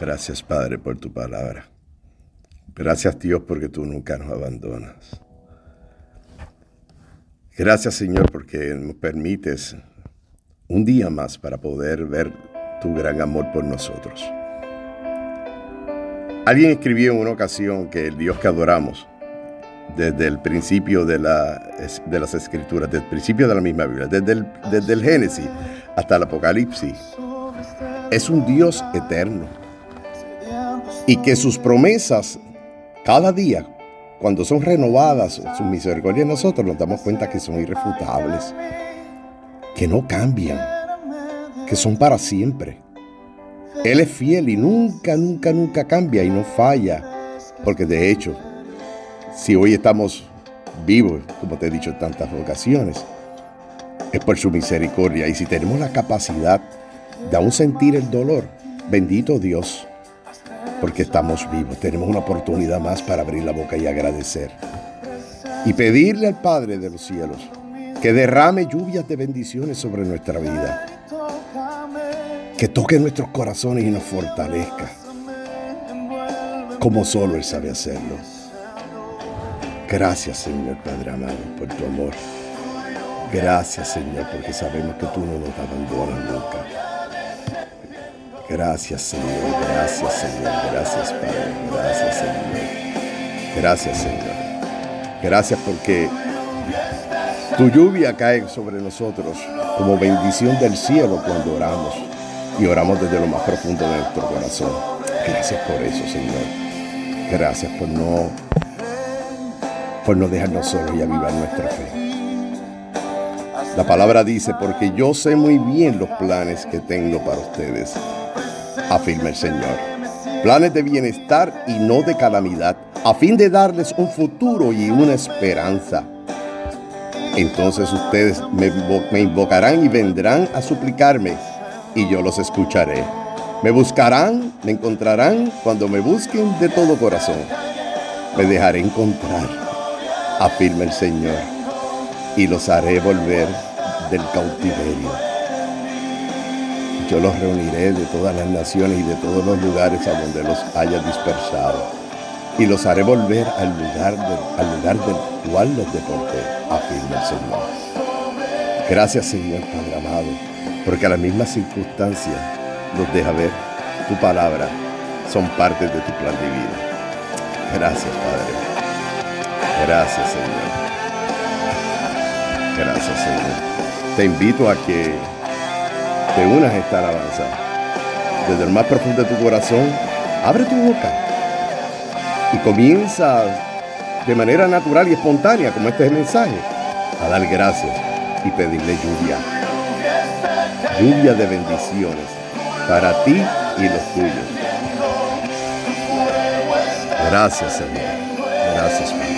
Gracias, Padre, por tu palabra. Gracias, Dios, porque tú nunca nos abandonas. Gracias, Señor, porque nos permites un día más para poder ver tu gran amor por nosotros. Alguien escribió en una ocasión que el Dios que adoramos, desde el principio de, la, de las escrituras, desde el principio de la misma Biblia, desde el, desde el Génesis hasta el Apocalipsis, es un Dios eterno. Y que sus promesas cada día, cuando son renovadas sus misericordias nosotros, nos damos cuenta que son irrefutables, que no cambian, que son para siempre. Él es fiel y nunca, nunca, nunca cambia y no falla, porque de hecho, si hoy estamos vivos, como te he dicho en tantas ocasiones, es por su misericordia. Y si tenemos la capacidad de aún sentir el dolor, bendito Dios, porque estamos vivos. Tenemos una oportunidad más para abrir la boca y agradecer. Y pedirle al Padre de los cielos que derrame lluvias de bendiciones sobre nuestra vida. Que toque nuestros corazones y nos fortalezca. Como solo Él sabe hacerlo. Gracias Señor Padre amado por tu amor. Gracias Señor porque sabemos que tú no nos abandonas nunca. Gracias Señor, gracias Señor, gracias Padre, gracias Señor. Gracias Señor. Gracias porque tu lluvia cae sobre nosotros como bendición del cielo cuando oramos y oramos desde lo más profundo de nuestro corazón. Gracias por eso Señor. Gracias por no por no dejarnos solos y avivar nuestra fe. La palabra dice, porque yo sé muy bien los planes que tengo para ustedes, afirma el Señor. Planes de bienestar y no de calamidad, a fin de darles un futuro y una esperanza. Entonces ustedes me, invocarán y vendrán a suplicarme, y yo los escucharé. Me buscarán, me encontrarán cuando me busquen de todo corazón. Me dejaré encontrar afirma el Señor, y los haré volver del cautiverio. Yo los reuniré de todas las naciones y de todos los lugares a donde los haya dispersado, y los haré volver al lugar, al lugar del cual los deporté, afirma el Señor. Gracias Señor Padre amado, porque a las mismas circunstancias nos deja ver tu palabra, son parte de tu plan divino. Gracias Padre. Gracias, Señor. Gracias, Señor. Te invito a que te unas a esta alabanza. Desde el más profundo de tu corazón, abre tu boca y comienza de manera natural y espontánea, como este es el mensaje, a dar gracias y pedirle lluvia. Lluvia de bendiciones para ti y los tuyos. Gracias, Señor. Gracias, Padre.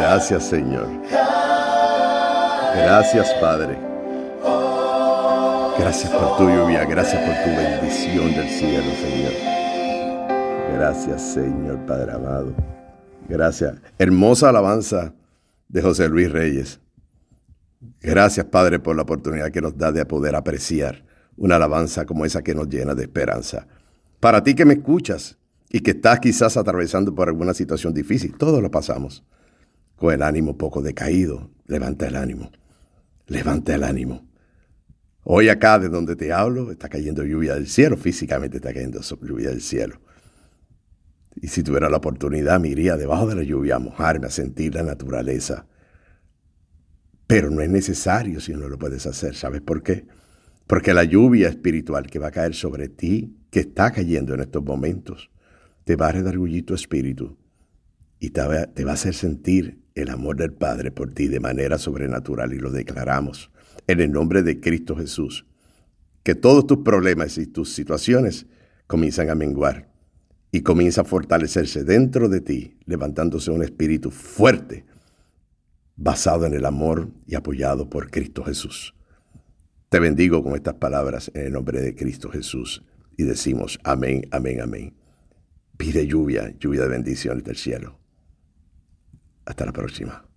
Gracias Señor. Gracias Padre. Gracias por tu lluvia, gracias por tu bendición del cielo, Señor. Gracias Señor Padre amado. Gracias. Hermosa alabanza de José Luis Reyes. Gracias Padre por la oportunidad que nos da de poder apreciar una alabanza como esa que nos llena de esperanza. Para ti que me escuchas y que estás quizás atravesando por alguna situación difícil, todos lo pasamos. Con el ánimo poco decaído, levanta el ánimo, levanta el ánimo. Hoy acá de donde te hablo está cayendo lluvia del cielo, físicamente está cayendo lluvia del cielo. Y si tuviera la oportunidad, me iría debajo de la lluvia a mojarme, a sentir la naturaleza. Pero no es necesario si no lo puedes hacer. ¿Sabes por qué? Porque la lluvia espiritual que va a caer sobre ti, que está cayendo en estos momentos, te va a redargullir tu espíritu y te va, a hacer sentir el amor del Padre por ti de manera sobrenatural y lo declaramos en el nombre de Cristo Jesús. Que todos tus problemas y tus situaciones comienzan a menguar y comienza a fortalecerse dentro de ti, levantándose un espíritu fuerte, basado en el amor y apoyado por Cristo Jesús. Te bendigo con estas palabras en el nombre de Cristo Jesús y decimos amén, amén, amén. Pide lluvia, lluvia de bendiciones del cielo. Hasta la próxima.